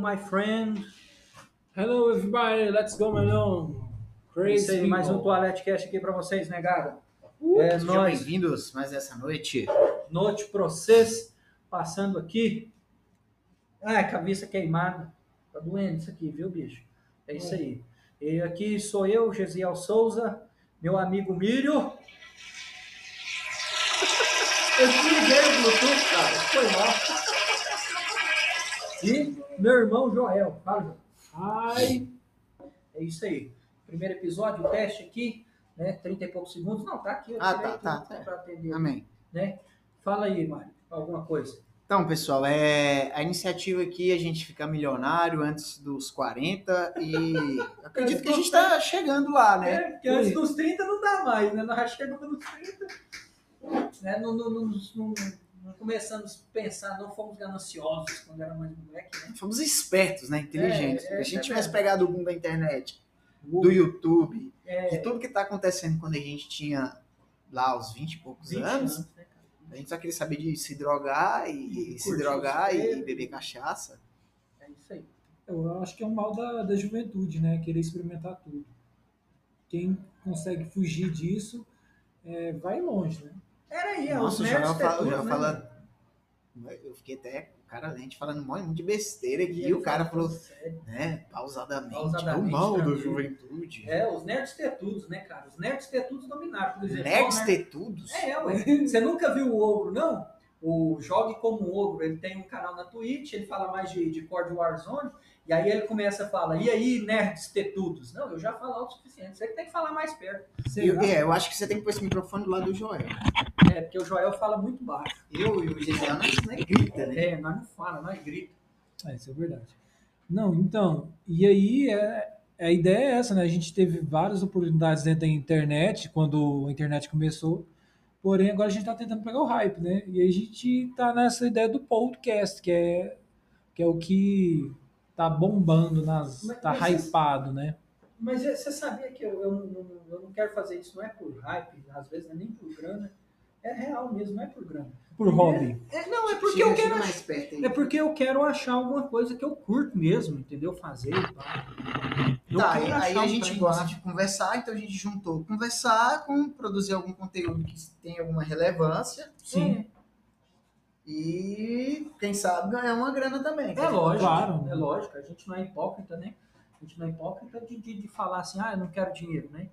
my friend. Hello everybody, let's go Melhão. Crazy Esse aí, mais um. Toalete Cast aqui pra vocês, né, cara? Uh, é Sejam nóis. bem-vindos mais essa noite. Noite pra vocês. Passando aqui. Ai, cabeça queimada. Tá doendo isso aqui, viu, bicho? É isso aí. E aqui sou eu, Gesiel Souza, meu amigo Mírio. Eu desliguei o Bluetooth, cara. Foi mal. E meu irmão Joel. Fala, Joel. Ai, É isso aí. Primeiro episódio, teste aqui, né? 30 e poucos segundos. Não, tá aqui. eu Ah, tá, tá, tá. Pra atender, Amém. né? Fala aí, Mário, alguma coisa. Então, pessoal, é a iniciativa aqui é a gente ficar milionário antes dos 40 e acredito que a gente está chegando lá, né? É, porque antes dos 30 não dá mais, né? Nós chegamos nos 30. Né? Não, não, não, não- não começamos a pensar, não fomos gananciosos quando era mais moleque, né? Fomos espertos, né? Inteligentes. É, Se é, a gente é tivesse pegado o boom da internet, do YouTube, É, de tudo que está acontecendo quando a gente tinha lá os 20 e poucos 20 anos, anos, né, a gente só queria saber de se drogar e, E se drogar e beber cachaça. É isso aí. eu acho que é um mal da, da juventude, né? Querer experimentar tudo. Quem consegue fugir disso é, vai longe, né? Era aí, ó, Nossa, os o Joel nerds fala, o né? fala- Eu fiquei até, cara, a gente falando de besteira aqui, E o cara falou, sério. né, pausadamente, Pausadamente, é o mal juventude. É, os nerds tetudos, né, cara? Os nerds tetudos dominaram, por exemplo. Nerds né? tetudos? É, ué. Você nunca viu o Ogro, não? O Jogue Como Ogro, ele tem um canal na Twitch, ele fala mais de, de Cord Warzone, e aí ele começa a falar, e aí, nerds tetudos? Não, eu já falo o suficiente, você que tem que falar mais perto. Eu, é, eu acho que você tem que pôr esse microfone do lado do Joel. É, porque o Joel fala muito baixo. Eu e o Gisele, nós não é grita, né? É, nós não fala, nós grita. É, isso é verdade. Não, então, e aí é, a ideia é essa, né? A gente teve várias oportunidades dentro da internet, quando a internet começou, porém agora a gente está tentando pegar o hype, né? E aí a gente tá nessa ideia do podcast, que é, que é o que tá bombando, nas, Mas- tá mas- hypado, né? Mas é, você sabia que eu, eu, não- eu não quero fazer isso, não é por hype, às vezes não é nem por grana, é real mesmo, não é por grana. Por hobby. É, não, é porque Chega- eu quero mais perto aí. É porque eu quero achar alguma coisa que eu curto mesmo, entendeu? Fazer e Tá, quero aí, a um gente gosta de conversar, então a gente juntou conversar com produzir algum conteúdo que tem alguma relevância Sim, e, quem sabe, ganhar uma grana também. é lógico. Claro. É lógico, a gente não é hipócrita, né? A gente não é hipócrita de, de, de falar assim, ah, eu não quero dinheiro, né?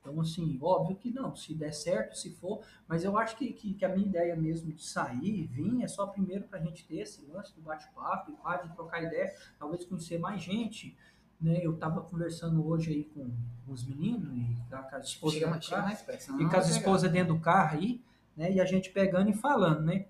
Então, assim, óbvio que não, se der certo, se for, mas eu acho que, que, que a minha ideia mesmo de sair e vir é só primeiro pra gente ter esse lance do bate-papo e de trocar ideia, talvez conhecer mais gente, né? Eu tava conversando hoje aí com os meninos e com a com a esposa Chega do mais, chega cara, mais perto. senão e com as esposas dentro do carro aí, né? E a gente pegando e falando, né?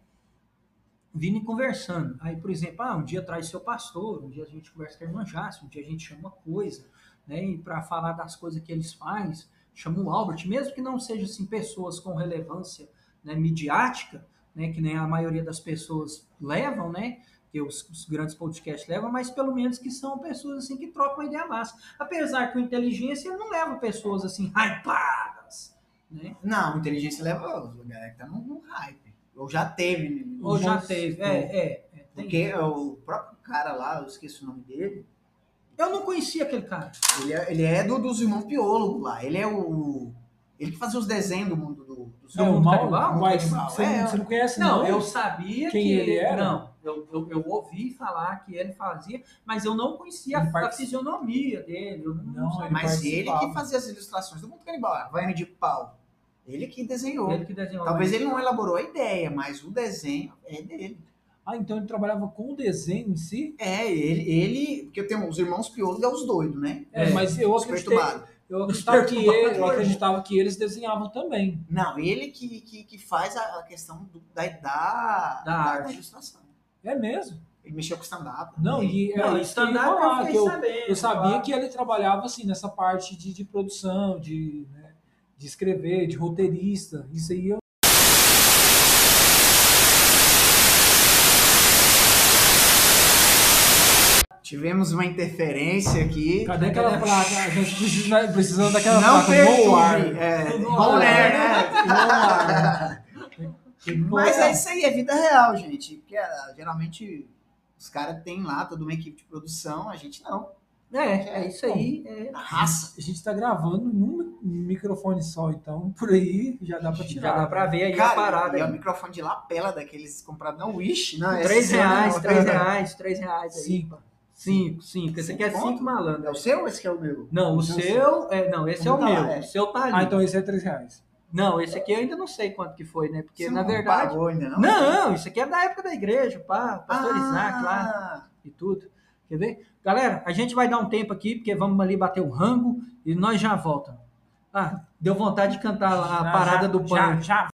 Vindo e conversando. Aí, por exemplo, ah, um dia traz seu pastor, um dia a gente conversa com a irmã Jássio, um dia a gente chama coisa, né? E para falar das coisas que eles fazem, chama o Albert, mesmo que não seja assim pessoas com relevância né, midiática, né? Que nem a maioria das pessoas levam, né? Que os, os grandes podcasts levam, mas pelo menos que são pessoas assim que trocam ideia massa. Apesar que o inteligência não leva pessoas assim hypadas, né? Não, inteligência leva os lugares que tá no, no hype. Ou já teve. né? Ou já teve, é, é. é, tem- Porque o próprio cara lá, eu esqueci o nome dele, Eu não conhecia aquele cara. ele é, ele é do, dos irmãos Piólogo lá. Ele é o. Ele que fazia os desenhos do mundo do- dos Do É, o mundo mal, canibal? mas você, é, não, você não conhece, Não, não? eu sabia Quem que ele era? Não, eu, eu, eu ouvi falar que ele fazia, mas eu não conhecia Ele a, participa- fisionomia dele. Eu não, Não, sabia. ele Mas ele que fazia as ilustrações do mundo canibal, Havaiana de pau. Ele que desenhou. Ele que desenhou. Talvez ele não elaborou a ideia, mas o desenho é dele. Ah, então ele trabalhava com o desenho em si? É, ele, ele porque tem os irmãos Piolo é os doidos, né? É, mas eu acreditei, eu acreditava, que ele, eu acreditava que eles desenhavam também. Não, ele que, que, que faz a questão do- da, da, Da arte. ilustração. É mesmo? Ele mexeu com stand-up. Não, e é Não, isso que eu ia stand-up falar, eu eu, eu sabia claro. que ele trabalhava assim nessa parte de, de produção, de, né, de escrever, de roteirista. Isso aí eu Tivemos uma interferência aqui. Cadê aquela placa? A gente precisa, precisando daquela Não placa no ar. É, bom, ar. né? né? Ar. Mas é isso aí, é vida real, gente. Porque ah, geralmente os caras têm lá toda uma equipe de produção, a gente não. É, é isso aí. É, Na raça. A gente tá gravando num microfone só, então por aí já dá pra tirar. já dá pra ver aí a Cara, parada. e é um microfone de lapela daqueles comprados na Wish, né? Três Esse reais, não. três reais, três reais aí. Cinco. Cinco, cinco. Esse aqui é Cinco malandro. É o seu ou esse que é o meu? Não, o seu. É, não, esse é o Tá lá, meu. é. O seu tá ali. Ah, então esse é três reais. Não, esse aqui eu ainda não sei quanto que foi, né? Porque Você na não verdade. pagou ainda, não? Não, isso aqui é da época da igreja, pá, pastor Isaac lá Ah, e tudo. Quer ver? Galera, a gente vai dar um tempo aqui, porque vamos ali bater um rango e nós já voltamos. Ah, deu vontade de cantar a Já- parada já- do já- pano. Já,